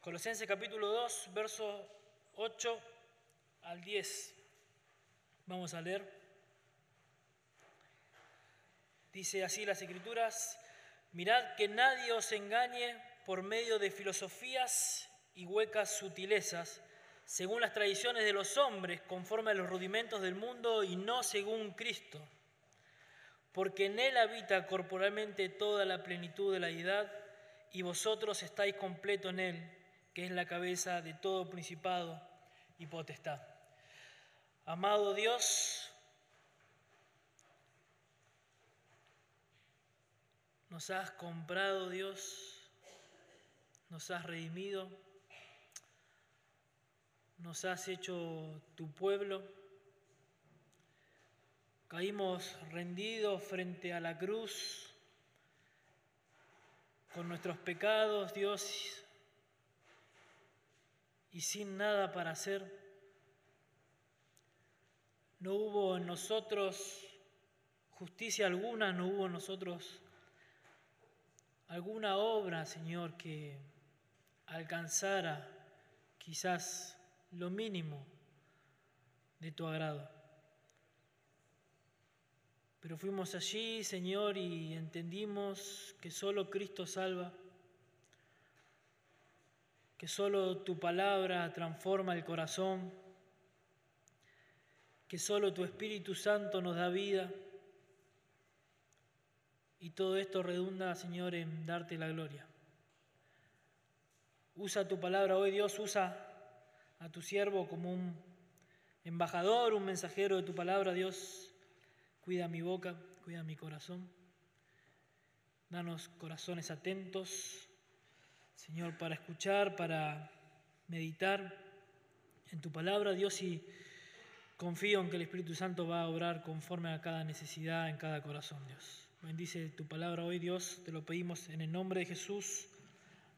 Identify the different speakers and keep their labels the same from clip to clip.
Speaker 1: Colosenses capítulo 2, verso 8 al 10. Vamos a leer. Dice así las escrituras, mirad que nadie os engañe por medio de filosofías y huecas sutilezas, según las tradiciones de los hombres, conforme a los rudimentos del mundo y no según Cristo. Porque en Él habita corporalmente toda la plenitud de la deidad y vosotros estáis completo en Él que es la cabeza de todo principado y potestad. Amado Dios, nos has comprado, Dios, nos has redimido, nos has hecho tu pueblo. Caímos rendidos frente a la cruz con nuestros pecados, Dios, y sin nada para hacer. No hubo en nosotros justicia alguna, no hubo en nosotros alguna obra, Señor, que alcanzara quizás lo mínimo de tu agrado. Pero fuimos allí, Señor, y entendimos que solo Cristo salva que solo tu palabra transforma el corazón, que solo tu Espíritu Santo nos da vida. Y todo esto redunda, Señor, en darte la gloria. Usa tu palabra hoy, Dios, usa a tu siervo como un embajador, un mensajero de tu palabra, Dios. Cuida mi boca, cuida mi corazón. Danos corazones atentos Señor, para escuchar, para meditar en tu palabra, Dios, y confío en que el Espíritu Santo va a obrar conforme a cada necesidad en cada corazón, Dios. Bendice tu palabra hoy, Dios, te lo pedimos en el nombre de Jesús.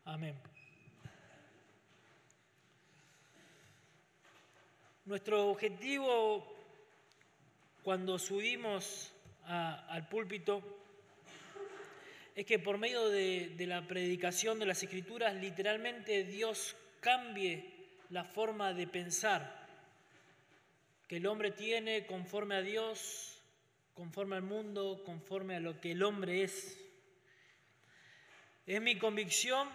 Speaker 1: Amén. Nuestro objetivo cuando subimos al púlpito es que por medio de, la predicación de las escrituras, literalmente Dios cambie la forma de pensar que el hombre tiene conforme a Dios, conforme al mundo, conforme a lo que el hombre es. Es mi convicción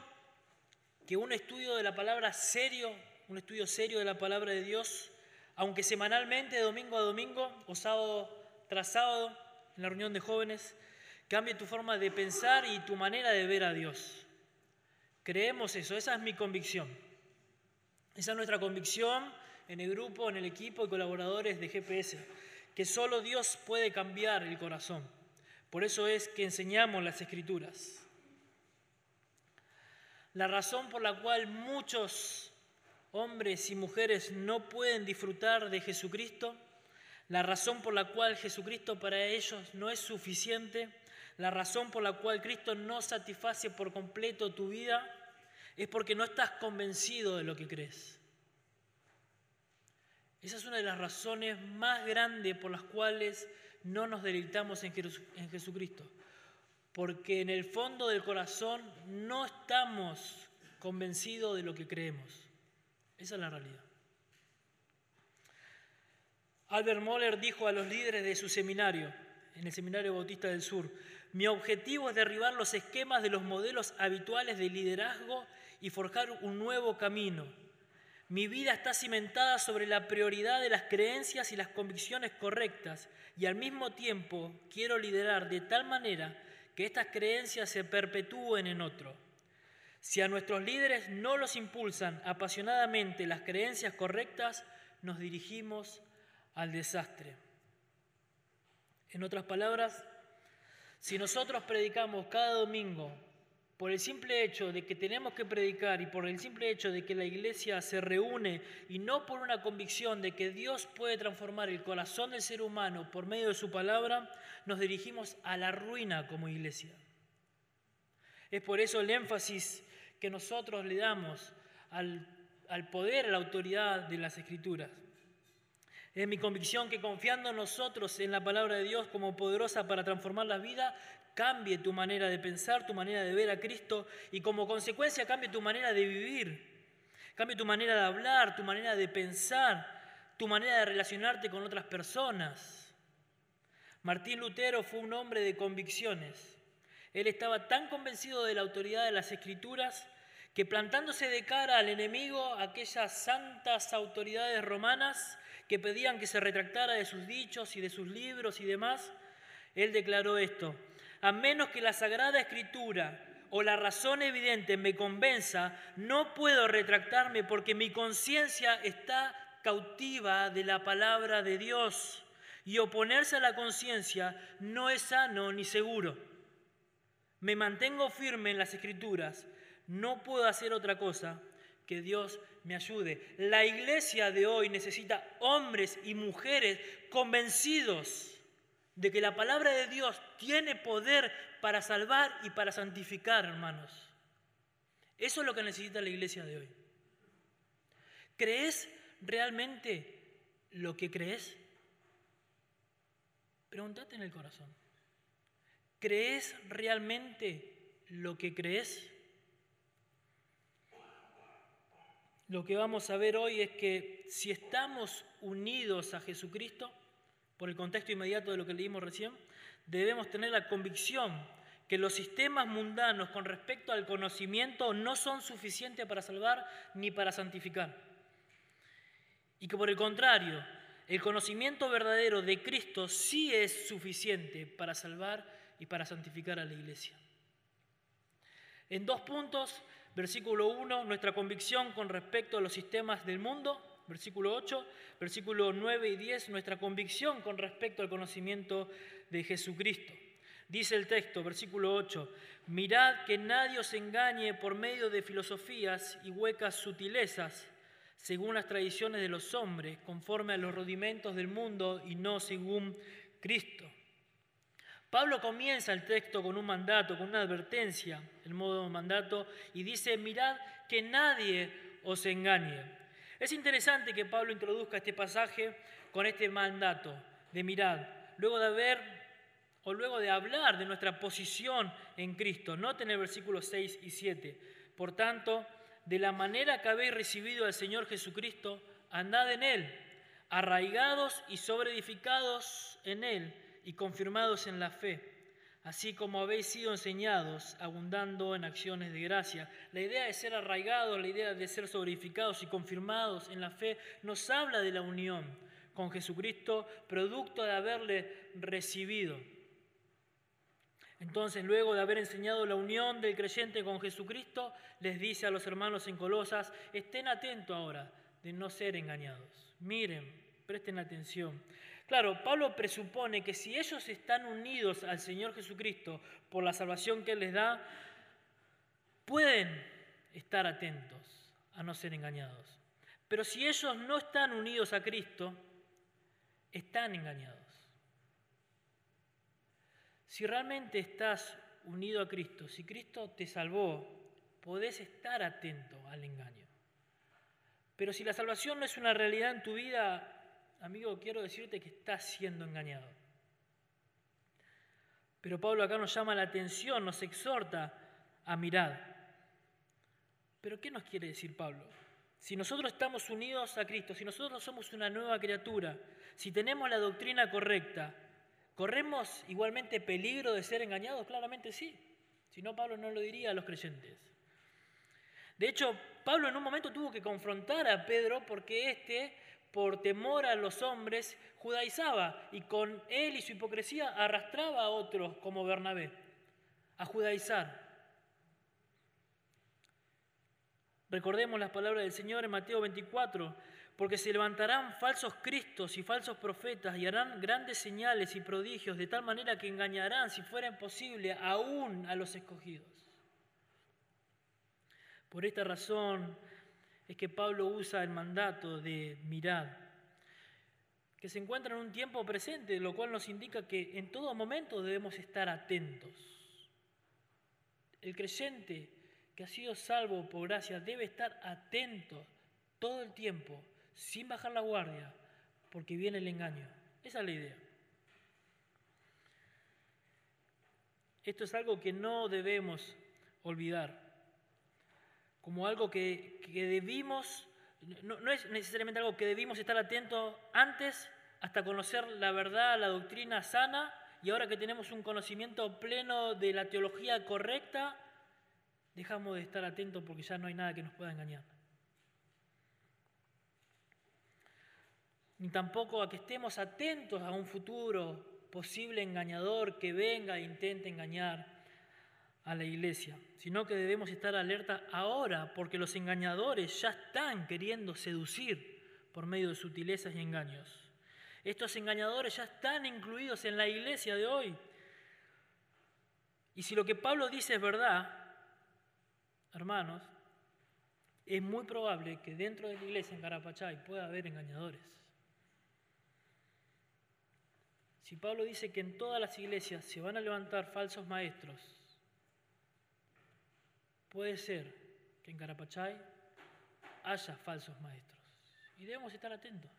Speaker 1: que un estudio de la palabra serio, un estudio serio de la palabra de Dios, aunque semanalmente, domingo a domingo o sábado tras sábado, en la reunión de jóvenes, cambie tu forma de pensar y tu manera de ver a Dios. Creemos eso, esa es mi convicción. Esa es nuestra convicción en el grupo, en el equipo y colaboradores de GPS, que solo Dios puede cambiar el corazón. Por eso es que enseñamos las escrituras. La razón por la cual muchos hombres y mujeres no pueden disfrutar de Jesucristo, la razón por la cual Jesucristo para ellos no es suficiente, la razón por la cual Cristo no satisface por completo tu vida es porque no estás convencido de lo que crees. Esa es una de las razones más grandes por las cuales no nos deleitamos en Jesucristo. Porque en el fondo del corazón no estamos convencidos de lo que creemos. Esa es la realidad. Albert Moller dijo a los líderes de su seminario, en el Seminario Bautista del Sur, mi objetivo es derribar los esquemas de los modelos habituales de liderazgo y forjar un nuevo camino. Mi vida está cimentada sobre la prioridad de las creencias y las convicciones correctas y al mismo tiempo quiero liderar de tal manera que estas creencias se perpetúen en otro. Si a nuestros líderes no los impulsan apasionadamente las creencias correctas, nos dirigimos al desastre. En otras palabras, si nosotros predicamos cada domingo por el simple hecho de que tenemos que predicar y por el simple hecho de que la iglesia se reúne y no por una convicción de que Dios puede transformar el corazón del ser humano por medio de su palabra, nos dirigimos a la ruina como iglesia. Es por eso el énfasis que nosotros le damos al, poder, a la autoridad de las escrituras. Es mi convicción que confiando nosotros en la palabra de Dios como poderosa para transformar la vida, cambie tu manera de pensar, tu manera de ver a Cristo y como consecuencia cambie tu manera de vivir Cambie tu manera de hablar, tu manera de pensar, tu manera de relacionarte con otras personas. Martín Lutero fue un hombre de convicciones. Él estaba tan convencido de la autoridad de las escrituras que plantándose de cara al enemigo, aquellas santas autoridades romanas que pedían que se retractara de sus dichos y de sus libros y demás, él declaró esto, a menos que la Sagrada Escritura o la razón evidente me convenza, no puedo retractarme porque mi conciencia está cautiva de la palabra de Dios y oponerse a la conciencia no es sano ni seguro. Me mantengo firme en las escrituras no puedo hacer otra cosa que Dios me ayude. La iglesia de hoy necesita hombres y mujeres convencidos de que la palabra de Dios tiene poder para salvar y para santificar, hermanos. Eso es lo que necesita la iglesia de hoy. ¿Crees realmente lo que crees? Pregúntate en el corazón. ¿Crees realmente lo que crees? Lo que vamos a ver hoy es que si estamos unidos a Jesucristo, por el contexto inmediato de lo que leímos recién, debemos tener la convicción que los sistemas mundanos con respecto al conocimiento no son suficientes para salvar ni para santificar. Y que por el contrario, el conocimiento verdadero de Cristo sí es suficiente para salvar y para santificar a la iglesia. En dos puntos Versículo 1, nuestra convicción con respecto a los sistemas del mundo. Versículo 8, versículo 9 y 10, nuestra convicción con respecto al conocimiento de Jesucristo. Dice el texto, versículo 8, mirad que nadie os engañe por medio de filosofías y huecas sutilezas, según las tradiciones de los hombres, conforme a los rudimentos del mundo y no según Cristo. Pablo comienza el texto con un mandato, con una advertencia, el modo mandato, y dice, mirad que nadie os engañe. Es interesante que Pablo introduzca este pasaje con este mandato de mirad, luego de haber o luego de hablar de nuestra posición en Cristo. Noten el versículo 6 y 7. Por tanto, de la manera que habéis recibido al Señor Jesucristo, andad en Él, arraigados y sobreedificados en Él y confirmados en la fe, así como habéis sido enseñados, abundando en acciones de gracia. La idea de ser arraigados, la idea de ser sobreificados y confirmados en la fe, nos habla de la unión con Jesucristo, producto de haberle recibido. Entonces, luego de haber enseñado la unión del creyente con Jesucristo, les dice a los hermanos en Colosas, estén atentos ahora de no ser engañados. Miren, presten atención. Claro, Pablo presupone que si ellos están unidos al Señor Jesucristo por la salvación que Él les da, pueden estar atentos a no ser engañados. Pero si ellos no están unidos a Cristo, están engañados. Si realmente estás unido a Cristo, si Cristo te salvó, podés estar atento al engaño. Pero si la salvación no es una realidad en tu vida, amigo, quiero decirte que estás siendo engañado. Pero Pablo acá nos llama la atención, nos exhorta a mirar. Pero ¿qué nos quiere decir Pablo? Si nosotros estamos unidos a Cristo, si nosotros somos una nueva criatura, si tenemos la doctrina correcta, ¿corremos igualmente peligro de ser engañados? Claramente sí. Si no, Pablo no lo diría a los creyentes. De hecho, Pablo en un momento tuvo que confrontar a Pedro porque éste por temor a los hombres, judaizaba y con él y su hipocresía arrastraba a otros como Bernabé a judaizar. Recordemos las palabras del Señor en Mateo 24, porque se levantarán falsos cristos y falsos profetas y harán grandes señales y prodigios de tal manera que engañarán, si fuera posible, aún a los escogidos. Por esta razón, es que Pablo usa el mandato de mirar, que se encuentra en un tiempo presente, lo cual nos indica que en todo momento debemos estar atentos. El creyente que ha sido salvo por gracia debe estar atento todo el tiempo, sin bajar la guardia, porque viene el engaño. Esa es la idea. Esto es algo que no debemos olvidar. Como algo que, debimos, no, no, es necesariamente algo que debimos estar atentos antes hasta conocer la verdad, la doctrina sana, y ahora que tenemos un conocimiento pleno de la teología correcta, dejamos de estar atentos porque ya no hay nada que nos pueda engañar. Ni tampoco a que estemos atentos a un futuro posible engañador que venga e intente engañar a la iglesia, sino que debemos estar alerta ahora porque los engañadores ya están queriendo seducir por medio de sutilezas y engaños. Estos engañadores ya están incluidos en la iglesia de hoy. Y si lo que Pablo dice es verdad, hermanos, es muy probable que dentro de la iglesia en Carapachay pueda haber engañadores. Si Pablo dice que en todas las iglesias se van a levantar falsos maestros, puede ser que en Carapachay haya falsos maestros. Y debemos estar atentos.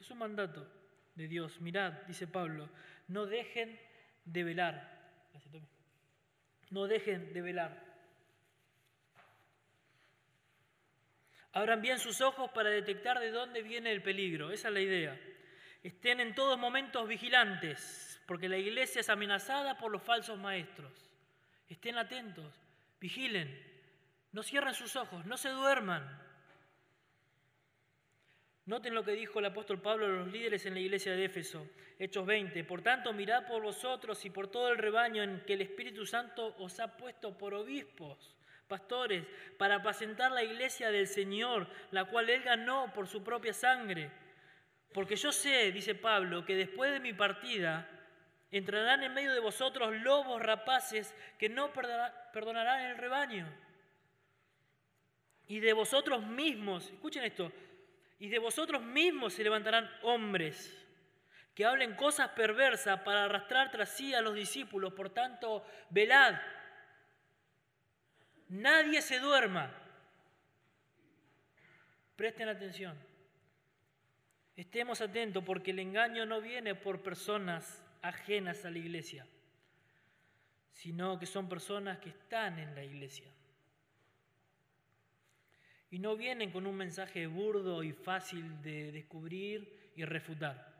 Speaker 1: Es un mandato de Dios. Mirad, dice Pablo, no dejen de velar. No dejen de velar. Abran bien sus ojos para detectar de dónde viene el peligro. Esa es la idea. Estén en todos momentos vigilantes, porque la iglesia es amenazada por los falsos maestros. Estén atentos, vigilen, no cierren sus ojos, no se duerman. Noten lo que dijo el apóstol Pablo a los líderes en la iglesia de Éfeso, Hechos 20. Por tanto, mirad por vosotros y por todo el rebaño en que el Espíritu Santo os ha puesto por obispos pastores, para apacentar la iglesia del Señor, la cual Él ganó por su propia sangre. Porque yo sé, dice Pablo, que después de mi partida entrarán en medio de vosotros lobos rapaces que no perdonarán el rebaño. Y de vosotros mismos, escuchen esto, y de vosotros mismos se levantarán hombres que hablen cosas perversas para arrastrar tras sí a los discípulos. Por tanto, velad Nadie se duerma. Presten atención. Estemos atentos porque el engaño no viene por personas ajenas a la iglesia, sino que son personas que están en la iglesia. Y no vienen con un mensaje burdo y fácil de descubrir y refutar.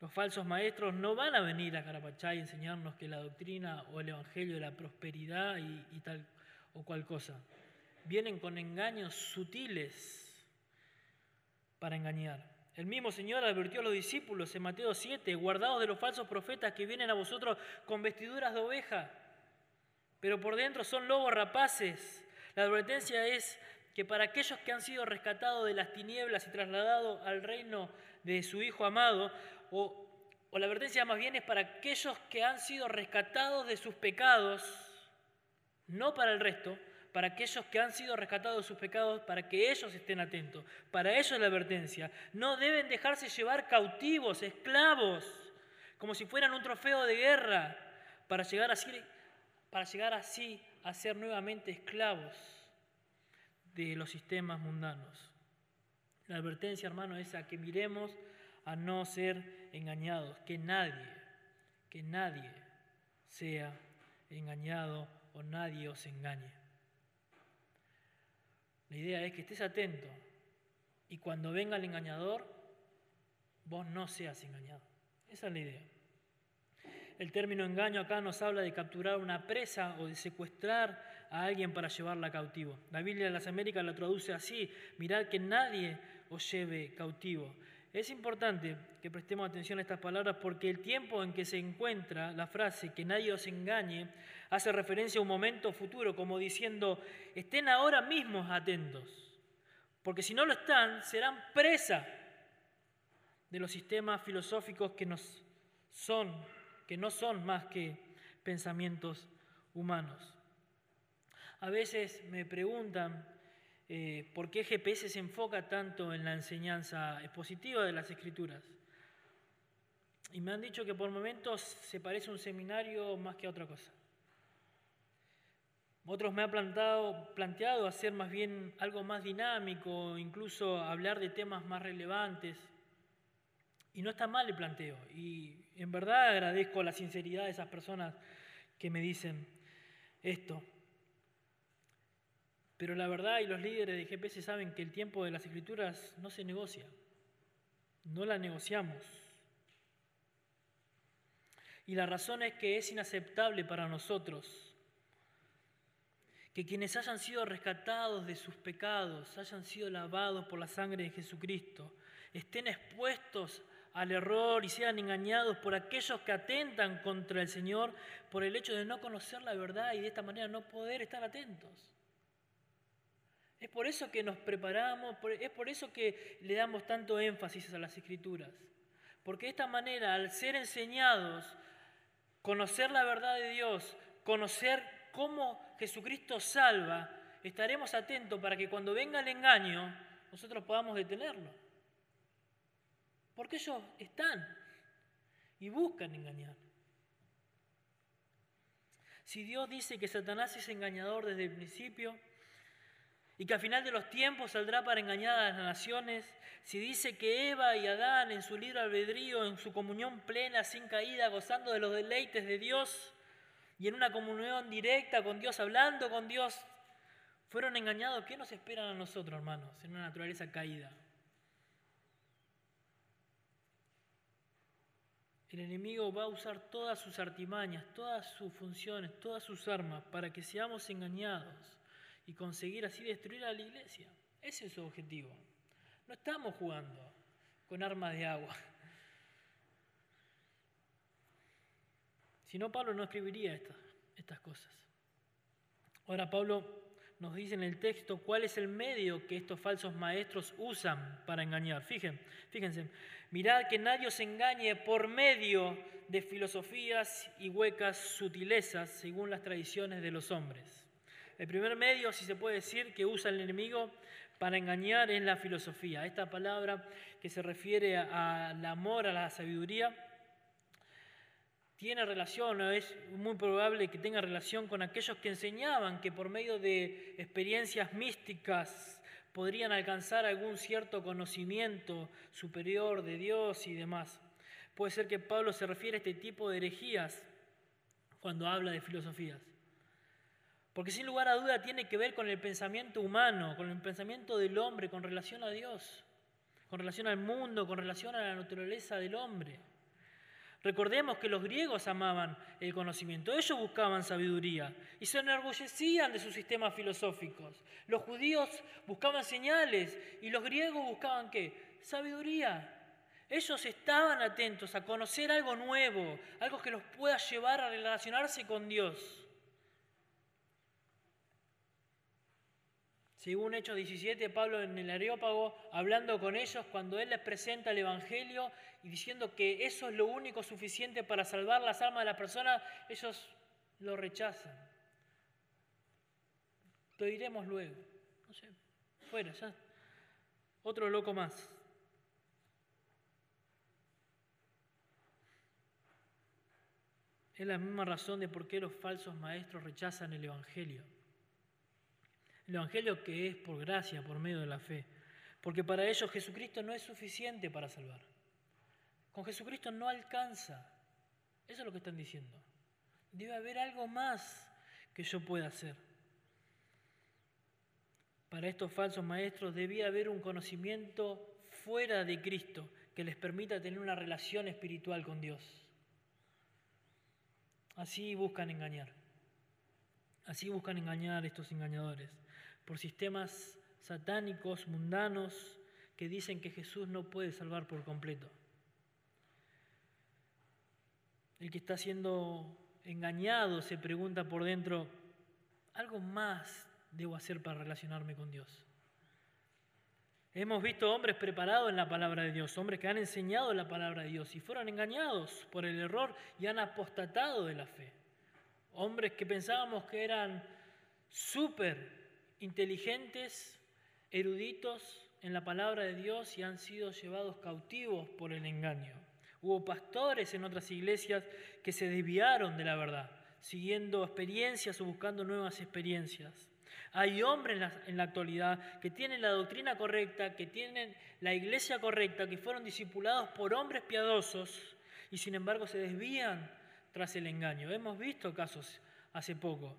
Speaker 1: Los falsos maestros no van a venir a Carapachay a enseñarnos que la doctrina o el evangelio de la prosperidad y, y tal o cual cosa. Vienen con engaños sutiles para engañar. El mismo Señor advirtió a los discípulos en Mateo 7, guardados de los falsos profetas que vienen a vosotros con vestiduras de oveja, pero por dentro son lobos rapaces. La advertencia es que para aquellos que han sido rescatados de las tinieblas y trasladados al reino de su Hijo amado, o, o la advertencia más bien es para aquellos que han sido rescatados de sus pecados, no para el resto, para aquellos que han sido rescatados de sus pecados, para que ellos estén atentos. Para ellos la advertencia. No deben dejarse llevar cautivos, esclavos, como si fueran un trofeo de guerra, para llegar así, para llegar así a ser nuevamente esclavos de los sistemas mundanos. La advertencia, hermano, es a que miremos a no ser engañados, que nadie, que nadie sea engañado o nadie os engañe. La idea es que estés atento y cuando venga el engañador, vos no seas engañado. Esa es la idea. El término engaño acá nos habla de capturar una presa o de secuestrar a alguien para llevarla cautivo. La Biblia de las Américas la traduce así, mirad que nadie os lleve cautivo. Es importante que prestemos atención a estas palabras porque el tiempo en que se encuentra la frase que nadie os engañe hace referencia a un momento futuro, como diciendo, estén ahora mismos atentos, porque si no lo están, serán presa de los sistemas filosóficos que nos son, que no son más que pensamientos humanos. A veces me preguntan eh, por qué GPS se enfoca tanto en la enseñanza expositiva de las escrituras. Y me han dicho que por momentos se parece a un seminario más que a otra cosa. Otros me han planteado, planteado hacer más bien algo más dinámico, incluso hablar de temas más relevantes. Y no está mal el planteo. Y en verdad agradezco la sinceridad de esas personas que me dicen esto. Pero la verdad y los líderes de GPS saben que el tiempo de las escrituras no se negocia, no la negociamos. Y la razón es que es inaceptable para nosotros que quienes hayan sido rescatados de sus pecados, hayan sido lavados por la sangre de Jesucristo, estén expuestos al error y sean engañados por aquellos que atentan contra el Señor por el hecho de no conocer la verdad y de esta manera no poder estar atentos. Es por eso que nos preparamos, es por eso que le damos tanto énfasis a las escrituras. Porque de esta manera, al ser enseñados, conocer la verdad de Dios, conocer cómo Jesucristo salva, estaremos atentos para que cuando venga el engaño, nosotros podamos detenerlo. Porque ellos están y buscan engañar. Si Dios dice que Satanás es engañador desde el principio, y que al final de los tiempos saldrá para engañar a las naciones, si dice que Eva y Adán en su libre albedrío, en su comunión plena, sin caída, gozando de los deleites de Dios y en una comunión directa con Dios, hablando con Dios, fueron engañados, ¿qué nos esperan a nosotros, hermanos, en una naturaleza caída? El enemigo va a usar todas sus artimañas, todas sus funciones, todas sus armas para que seamos engañados y conseguir así destruir a la iglesia. Ese es su objetivo. No estamos jugando con armas de agua. Si no, Pablo no escribiría estas, estas cosas. Ahora Pablo nos dice en el texto cuál es el medio que estos falsos maestros usan para engañar. Fíjense, fíjense, mirad que nadie os engañe por medio de filosofías y huecas sutilezas según las tradiciones de los hombres el primer medio, si se puede decir, que usa el enemigo para engañar es la filosofía. Esta palabra que se refiere al amor, a la sabiduría, tiene relación, es muy probable que tenga relación con aquellos que enseñaban que por medio de experiencias místicas podrían alcanzar algún cierto conocimiento superior de Dios y demás. Puede ser que Pablo se refiere a este tipo de herejías cuando habla de filosofías. Porque sin lugar a duda tiene que ver con el pensamiento humano, con el pensamiento del hombre, con relación a Dios, con relación al mundo, con relación a la naturaleza del hombre. Recordemos que los griegos amaban el conocimiento, ellos buscaban sabiduría y se enorgullecían de sus sistemas filosóficos. Los judíos buscaban señales y los griegos buscaban qué? Sabiduría. Ellos estaban atentos a conocer algo nuevo, algo que los pueda llevar a relacionarse con Dios. Según Hechos 17, Pablo en el Areópago, hablando con ellos, cuando él les presenta el Evangelio y diciendo que eso es lo único suficiente para salvar las almas de la persona, ellos lo rechazan. Lo diremos luego. No sé, fuera, ya. Otro loco más. Es la misma razón de por qué los falsos maestros rechazan el Evangelio. El Evangelio que es por gracia, por medio de la fe. Porque para ellos Jesucristo no es suficiente para salvar. Con Jesucristo no alcanza. Eso es lo que están diciendo. Debe haber algo más que yo pueda hacer. Para estos falsos maestros debía haber un conocimiento fuera de Cristo que les permita tener una relación espiritual con Dios. Así buscan engañar. Así buscan engañar estos engañadores por sistemas satánicos, mundanos, que dicen que Jesús no puede salvar por completo. El que está siendo engañado se pregunta por dentro, algo más debo hacer para relacionarme con Dios. Hemos visto hombres preparados en la palabra de Dios, hombres que han enseñado la palabra de Dios y fueron engañados por el error y han apostatado de la fe. Hombres que pensábamos que eran súper inteligentes, eruditos en la palabra de Dios y han sido llevados cautivos por el engaño. Hubo pastores en otras iglesias que se desviaron de la verdad, siguiendo experiencias o buscando nuevas experiencias. Hay hombres en la, en la, actualidad que tienen la doctrina correcta, que tienen la iglesia correcta, que fueron discipulados por hombres piadosos y sin embargo se desvían tras el engaño. Hemos visto casos hace poco.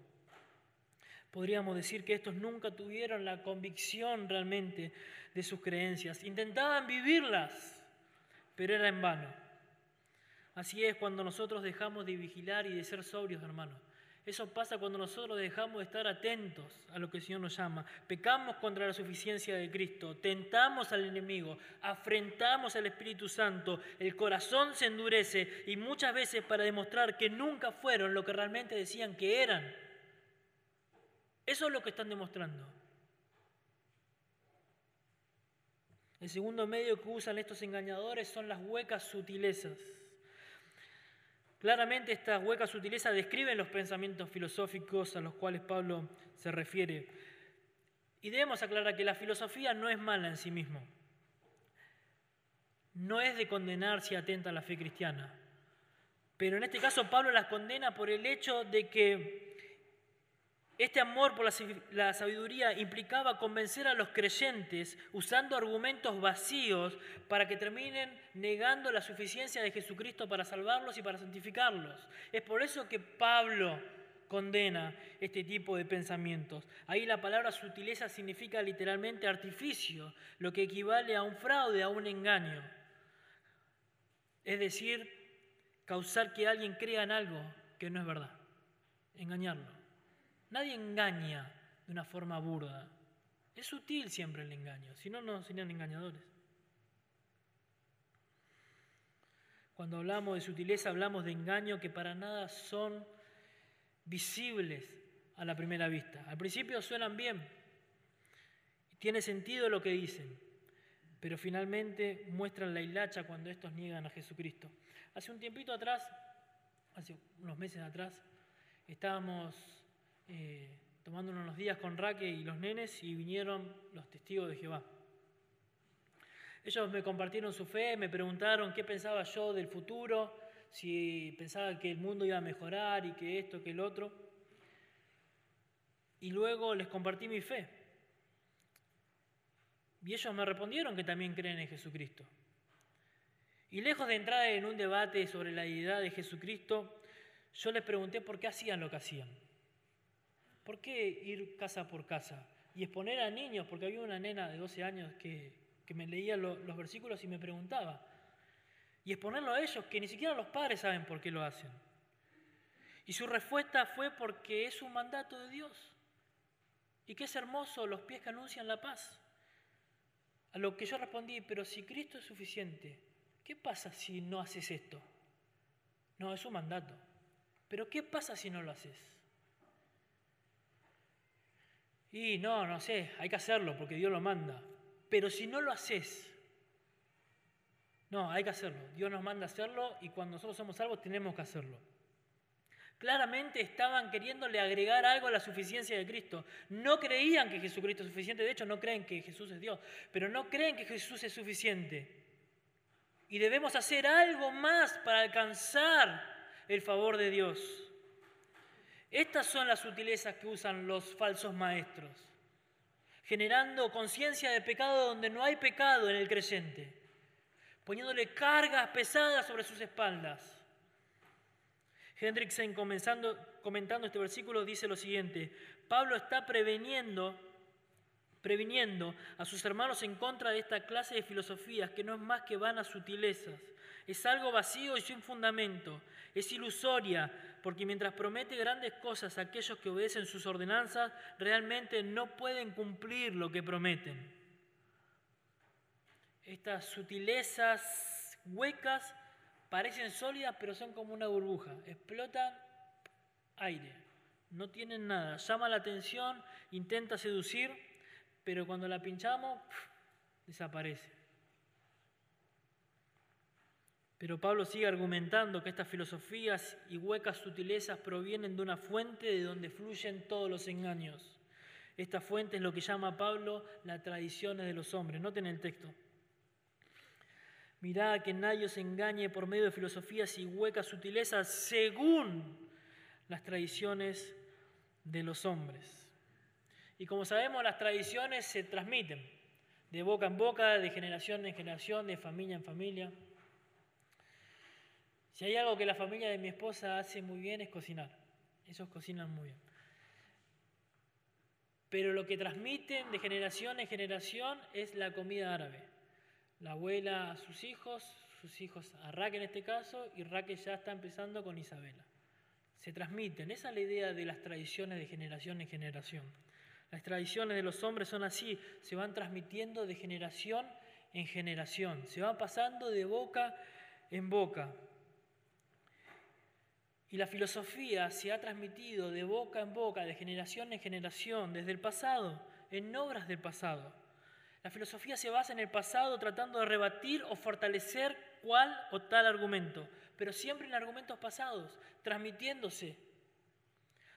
Speaker 1: Podríamos decir que estos nunca tuvieron la convicción realmente de sus creencias. Intentaban vivirlas, pero era en vano. Así es cuando nosotros dejamos de vigilar y de ser sobrios, hermanos. Eso pasa cuando nosotros dejamos de estar atentos a lo que el Señor nos llama. Pecamos contra la suficiencia de Cristo, tentamos al enemigo, afrentamos al Espíritu Santo, el corazón se endurece y muchas veces para demostrar que nunca fueron lo que realmente decían que eran. Eso es lo que están demostrando. El segundo medio que usan estos engañadores son las huecas sutilezas. Claramente estas huecas sutilezas describen los pensamientos filosóficos a los cuales Pablo se refiere. Y debemos aclarar que la filosofía no es mala en sí mismo. No es de condenar si atenta a la fe cristiana. Pero en este caso Pablo las condena por el hecho de que este amor por la sabiduría implicaba convencer a los creyentes usando argumentos vacíos para que terminen negando la suficiencia de Jesucristo para salvarlos y para santificarlos. Es por eso que Pablo condena este tipo de pensamientos. Ahí la palabra sutileza significa literalmente artificio, lo que equivale a un fraude, a un engaño. Es decir, causar que alguien crea en algo que no es verdad, engañarlo. Nadie engaña de una forma burda. Es sutil siempre el engaño, si no, no serían engañadores. Cuando hablamos de sutileza, hablamos de engaño que para nada son visibles a la primera vista. Al principio suenan bien, tiene sentido lo que dicen, pero finalmente muestran la hilacha cuando estos niegan a Jesucristo. Hace un tiempito atrás, hace unos meses atrás, estábamos eh, tomándonos unos días con Raquel y los nenes y vinieron los testigos de Jehová. Ellos me compartieron su fe, me preguntaron qué pensaba yo del futuro, si pensaba que el mundo iba a mejorar y que esto, que el otro. Y luego les compartí mi fe. Y ellos me respondieron que también creen en Jesucristo. Y lejos de entrar en un debate sobre la deidad de Jesucristo, yo les pregunté por qué hacían lo que hacían. ¿Por qué ir casa por casa? Y exponer a niños, porque había una nena de 12 años que, me leía los versículos y me preguntaba. Y exponerlo a ellos, que ni siquiera los padres saben por qué lo hacen. Y su respuesta fue porque es un mandato de Dios. Y que es hermoso los pies que anuncian la paz. A lo que yo respondí, pero si Cristo es suficiente, ¿qué pasa si no haces esto? No, es un mandato. Pero ¿qué pasa si no lo haces? Y no, no sé, hay que hacerlo porque Dios lo manda. Pero si no lo haces, no, hay que hacerlo. Dios nos manda hacerlo y cuando nosotros somos salvos tenemos que hacerlo. Claramente estaban queriéndole agregar algo a la suficiencia de Cristo. No creían que Jesucristo es suficiente, de hecho no creen que Jesús es Dios, pero no creen que Jesús es suficiente. Y debemos hacer algo más para alcanzar el favor de Dios. Estas son las sutilezas que usan los falsos maestros, generando conciencia de pecado donde no hay pecado en el creyente, poniéndole cargas pesadas sobre sus espaldas. Hendrickson, comenzando, comentando este versículo, dice lo siguiente, Pablo está preveniendo, previniendo a sus hermanos en contra de esta clase de filosofías que no es más que vanas sutilezas, es algo vacío y sin fundamento, es ilusoria, porque mientras promete grandes cosas a aquellos que obedecen sus ordenanzas, realmente no pueden cumplir lo que prometen. Estas sutilezas huecas parecen sólidas, pero son como una burbuja. Explotan aire, no tienen nada. Llama la atención, intenta seducir, pero cuando la pinchamos, desaparece. Pero Pablo sigue argumentando que estas filosofías y huecas sutilezas provienen de una fuente de donde fluyen todos los engaños. Esta fuente es lo que llama Pablo las tradiciones de los hombres. Noten el texto. Mirad que nadie os engañe por medio de filosofías y huecas sutilezas según las tradiciones de los hombres. Y como sabemos, las tradiciones se transmiten de boca en boca, de generación en generación, de familia en familia. Si hay algo que la familia de mi esposa hace muy bien es cocinar. Ellos cocinan muy bien. pero lo que transmiten de generación en generación es la comida árabe. La abuela a sus hijos, sus hijos a Raquel en este caso, y Raquel ya está empezando con Isabela. Se transmiten, esa es la idea de las tradiciones de generación en generación. Las tradiciones de los hombres son así, se van transmitiendo de generación en generación, se van pasando de boca en boca. Y la filosofía se ha transmitido de boca en boca, de generación en generación, desde el pasado, en obras del pasado. La filosofía se basa en el pasado tratando de rebatir o fortalecer cual o tal argumento, pero siempre en argumentos pasados, transmitiéndose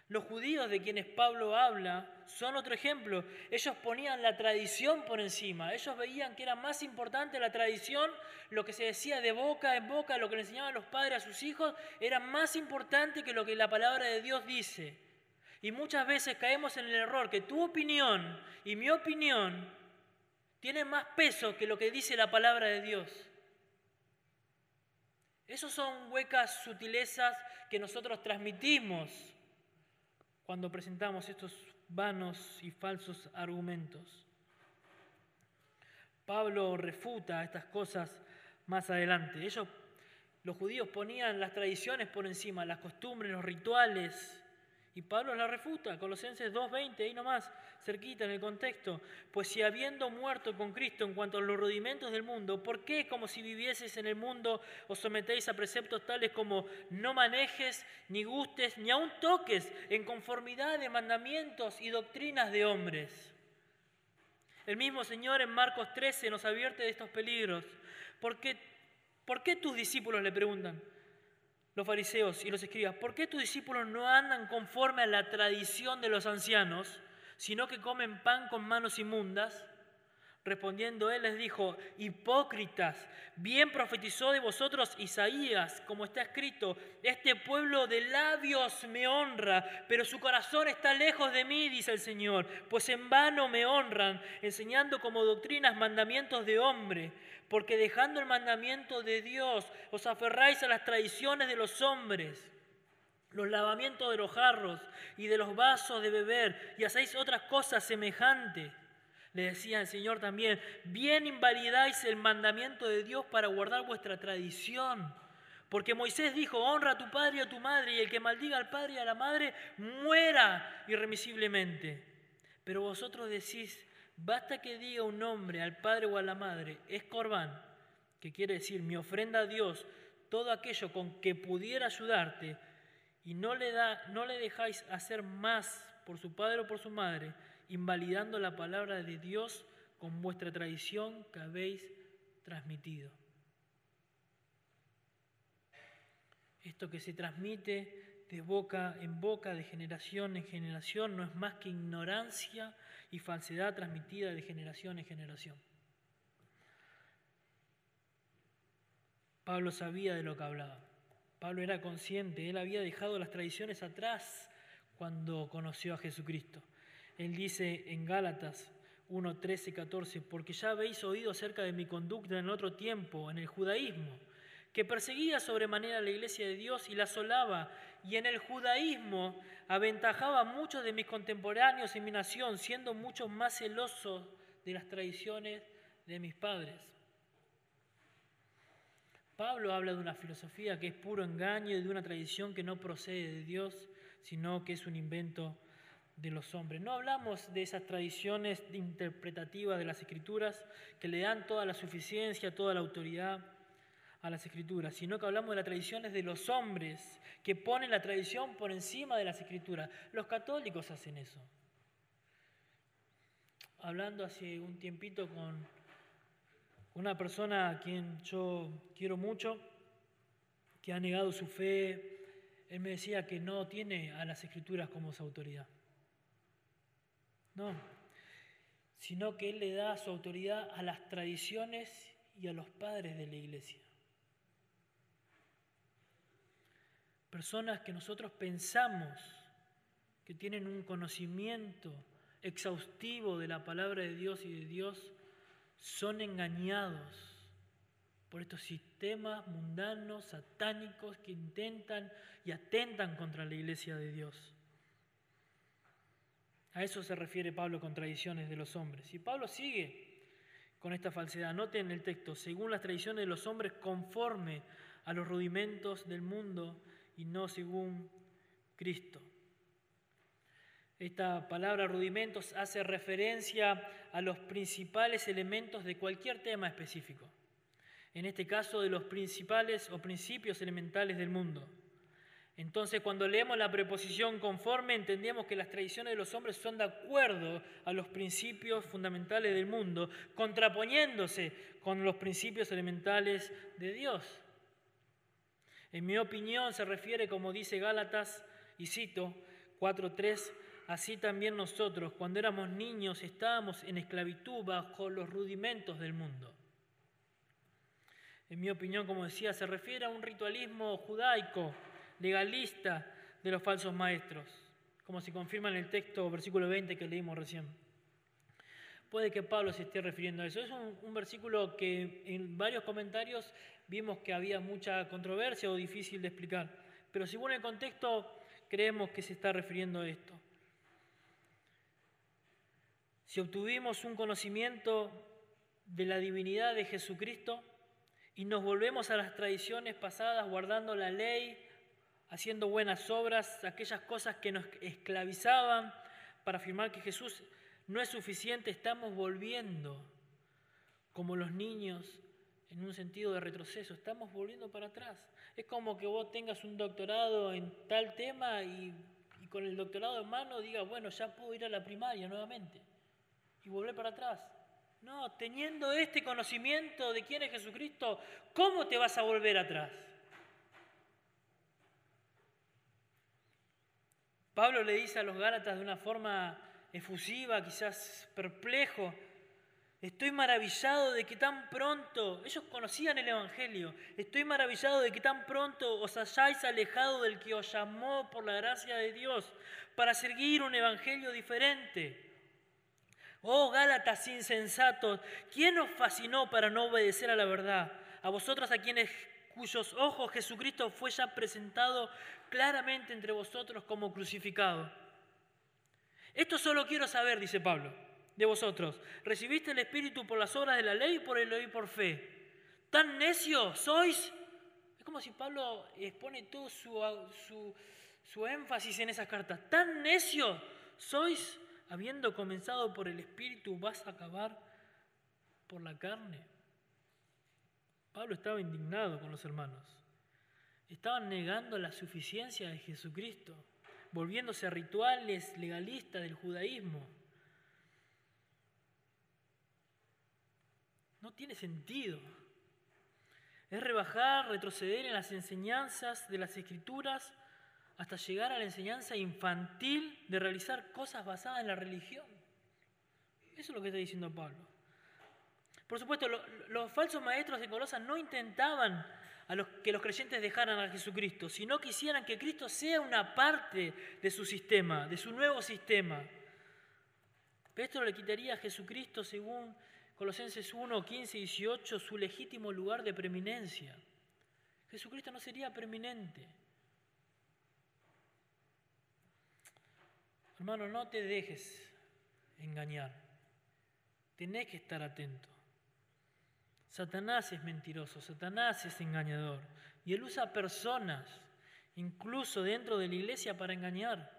Speaker 1: los judíos de quienes Pablo habla son otro ejemplo. Ellos ponían la tradición por encima. Ellos veían que era más importante la tradición, lo que se decía de boca en boca, lo que le enseñaban los padres a sus hijos, era más importante que lo que la palabra de Dios dice. Y muchas veces caemos en el error que tu opinión y mi opinión tienen más peso que lo que dice la palabra de Dios. Esos son huecas sutilezas que nosotros transmitimos cuando presentamos estos vanos y falsos argumentos. Pablo refuta estas cosas más adelante. Ellos, los judíos, ponían las tradiciones por encima, las costumbres, los rituales, y Pablo la refuta, Colosenses 2.20, ahí nomás, cerquita en el contexto. Pues si habiendo muerto con Cristo en cuanto a los rudimentos del mundo, ¿por qué como si vivieses en el mundo os sometéis a preceptos tales como no manejes, ni gustes, ni aun toques en conformidad de mandamientos y doctrinas de hombres? El mismo Señor en Marcos 13 nos advierte de estos peligros. ¿Por qué, ¿Por qué tus discípulos le preguntan? los fariseos y los escribas, ¿por qué tus discípulos no andan conforme a la tradición de los ancianos, sino que comen pan con manos inmundas? Respondiendo él les dijo, hipócritas, bien profetizó de vosotros Isaías, como está escrito, este pueblo de labios me honra, pero su corazón está lejos de mí, dice el Señor, pues en vano me honran, enseñando como doctrinas mandamientos de hombre porque dejando el mandamiento de Dios os aferráis a las tradiciones de los hombres, los lavamientos de los jarros y de los vasos de beber, y hacéis otras cosas semejantes. Le decía el Señor también, bien invalidáis el mandamiento de Dios para guardar vuestra tradición. Porque Moisés dijo, honra a tu padre y a tu madre, y el que maldiga al padre y a la madre muera irremisiblemente. Pero vosotros decís, Basta que diga un nombre al padre o a la madre, es corbán, que quiere decir mi ofrenda a Dios, todo aquello con que pudiera ayudarte, y no le, da, no le dejáis hacer más por su padre o por su madre, invalidando la palabra de Dios con vuestra tradición que habéis transmitido. Esto que se transmite de boca en boca, de generación en generación, no es más que ignorancia y falsedad transmitida de generación en generación. Pablo sabía de lo que hablaba. Pablo era consciente, él había dejado las tradiciones atrás cuando conoció a Jesucristo. Él dice en Gálatas 1, 13, 14, porque ya habéis oído acerca de mi conducta en otro tiempo, en el judaísmo, que perseguía sobremanera a la iglesia de Dios y la asolaba, y en el judaísmo aventajaba a muchos de mis contemporáneos en mi nación, siendo mucho más celosos de las tradiciones de mis padres. Pablo habla de una filosofía que es puro engaño y de una tradición que no procede de Dios, sino que es un invento de los hombres. No hablamos de esas tradiciones interpretativas de las escrituras que le dan toda la suficiencia, toda la autoridad a las escrituras, sino que hablamos de las tradiciones de los hombres que ponen la tradición por encima de las escrituras. Los católicos hacen eso. Hablando hace un tiempito con una persona a quien yo quiero mucho, que ha negado su fe, él me decía que no tiene a las escrituras como su autoridad. No, sino que él le da su autoridad a las tradiciones y a los padres de la iglesia. personas que nosotros pensamos que tienen un conocimiento exhaustivo de la palabra de Dios y de Dios, son engañados por estos sistemas mundanos, satánicos, que intentan y atentan contra la iglesia de Dios. A eso se refiere Pablo con tradiciones de los hombres. Y Pablo sigue con esta falsedad. Noten el texto, según las tradiciones de los hombres, conforme a los rudimentos del mundo y no según Cristo. Esta palabra rudimentos hace referencia a los principales elementos de cualquier tema específico. En este caso, de los principales o principios elementales del mundo. Entonces, cuando leemos la preposición conforme, entendemos que las tradiciones de los hombres son de acuerdo a los principios fundamentales del mundo, contraponiéndose con los principios elementales de Dios. En mi opinión, se refiere, como dice Gálatas, y cito 4.3, así también nosotros, cuando éramos niños, estábamos en esclavitud bajo los rudimentos del mundo. En mi opinión, como decía, se refiere a un ritualismo judaico, legalista de los falsos maestros, como se confirma en el texto, versículo 20 que leímos recién. Puede que Pablo se esté refiriendo a eso. Es un, versículo que en varios comentarios vimos que había mucha controversia o difícil de explicar. Pero según el contexto, creemos que se está refiriendo a esto. Si obtuvimos un conocimiento de la divinidad de Jesucristo y nos volvemos a las tradiciones pasadas guardando la ley, haciendo buenas obras, aquellas cosas que nos esclavizaban para afirmar que Jesús no es suficiente, estamos volviendo como los niños en un sentido de retroceso, estamos volviendo para atrás. Es como que vos tengas un doctorado en tal tema y, con el doctorado en mano digas, bueno, ya puedo ir a la primaria nuevamente y volver para atrás. No, teniendo este conocimiento de quién es Jesucristo, ¿cómo te vas a volver atrás? Pablo le dice a los Gálatas de una forma efusiva, quizás perplejo, estoy maravillado de que tan pronto, ellos conocían el Evangelio, estoy maravillado de que tan pronto os hayáis alejado del que os llamó por la gracia de Dios para seguir un Evangelio diferente. Oh Gálatas insensatos, ¿quién os fascinó para no obedecer a la verdad? A vosotros a quienes cuyos ojos Jesucristo fue ya presentado claramente entre vosotros como crucificado. Esto solo quiero saber, dice Pablo, de vosotros. ¿Recibiste el Espíritu por las obras de la ley o por el oír por fe? ¿Tan necios sois? Es como si Pablo expone todo su, su énfasis en esas cartas. ¿Tan necios sois? Habiendo comenzado por el Espíritu, vas a acabar por la carne. Pablo estaba indignado con los hermanos. Estaban negando la suficiencia de Jesucristo, volviéndose a rituales legalistas del judaísmo. No tiene sentido. Es rebajar, retroceder en las enseñanzas de las escrituras hasta llegar a la enseñanza infantil de realizar cosas basadas en la religión. Eso es lo que está diciendo Pablo. Por supuesto, los falsos maestros de Colosas no intentaban que los creyentes dejaran a Jesucristo, sino quisieran que Cristo sea una parte de su sistema, de su nuevo sistema. Pero esto le quitaría a Jesucristo, según Colosenses 1, 15 y 18, su legítimo lugar de preeminencia. Jesucristo no sería preeminente. Hermano, no te dejes engañar. Tenés que estar atento. Satanás es mentiroso, Satanás es engañador. Y él usa personas, incluso dentro de la iglesia, para engañar.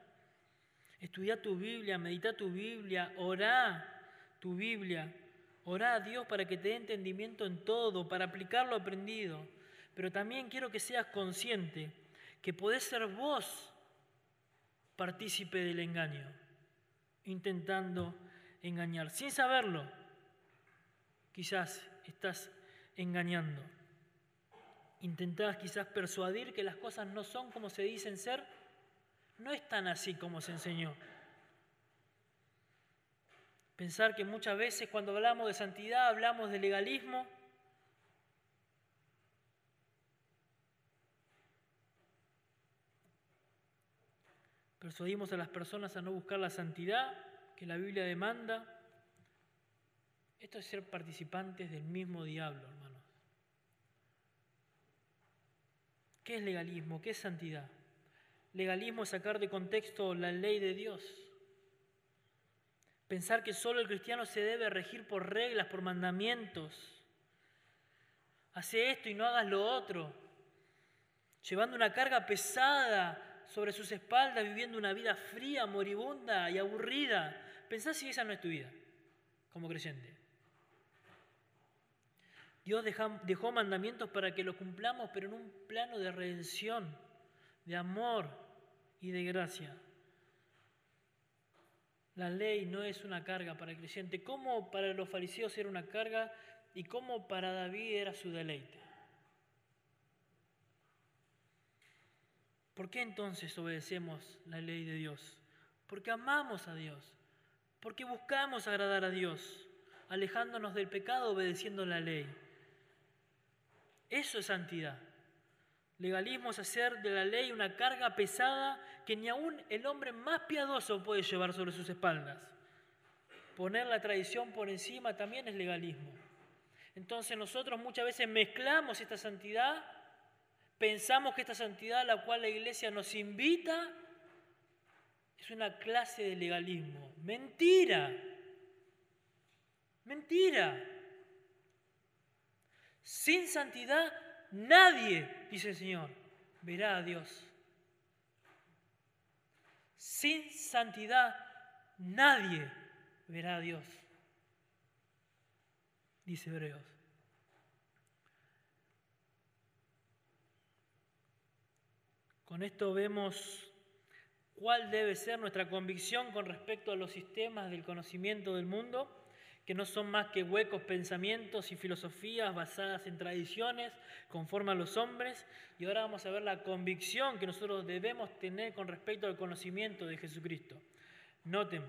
Speaker 1: Estudia tu Biblia, medita tu Biblia, orá tu Biblia. Orá a Dios para que te dé entendimiento en todo, para aplicar lo aprendido. Pero también quiero que seas consciente que podés ser vos partícipe del engaño, intentando engañar, sin saberlo. Quizás estás engañando. Intentás quizás persuadir que las cosas no son como se dicen ser. No es tan así como se enseñó. Pensar que muchas veces cuando hablamos de santidad hablamos de legalismo. Persuadimos a las personas a no buscar la santidad que la Biblia demanda esto es ser participantes del mismo diablo, hermanos. ¿Qué es legalismo? ¿Qué es santidad? Legalismo es sacar de contexto la ley de Dios. Pensar que solo el cristiano se debe regir por reglas, por mandamientos. Hace esto y no hagas lo otro. Llevando una carga pesada sobre sus espaldas, viviendo una vida fría, moribunda y aburrida. Pensá si esa no es tu vida como creyente. Dios dejó mandamientos para que los cumplamos, pero en un plano de redención, de amor y de gracia. La ley no es una carga para el creyente, como para los fariseos era una carga y como para David era su deleite. ¿Por qué entonces obedecemos la ley de Dios? Porque amamos a Dios, porque buscamos agradar a Dios, alejándonos del pecado, obedeciendo la ley. Eso es santidad. Legalismo es hacer de la ley una carga pesada que ni aún el hombre más piadoso puede llevar sobre sus espaldas. Poner la tradición por encima también es legalismo. Entonces nosotros muchas veces mezclamos esta santidad, pensamos que esta santidad a la cual la iglesia nos invita es una clase de legalismo. Mentira. Mentira. Sin santidad Nadie, dice el Señor, verá a Dios. Sin santidad, nadie verá a Dios, dice Hebreos. Con esto vemos cuál debe ser nuestra convicción con respecto a los sistemas del conocimiento del mundo que no son más que huecos pensamientos y filosofías basadas en tradiciones conforme a los hombres. Y ahora vamos a ver la convicción que nosotros debemos tener con respecto al conocimiento de Jesucristo. Noten,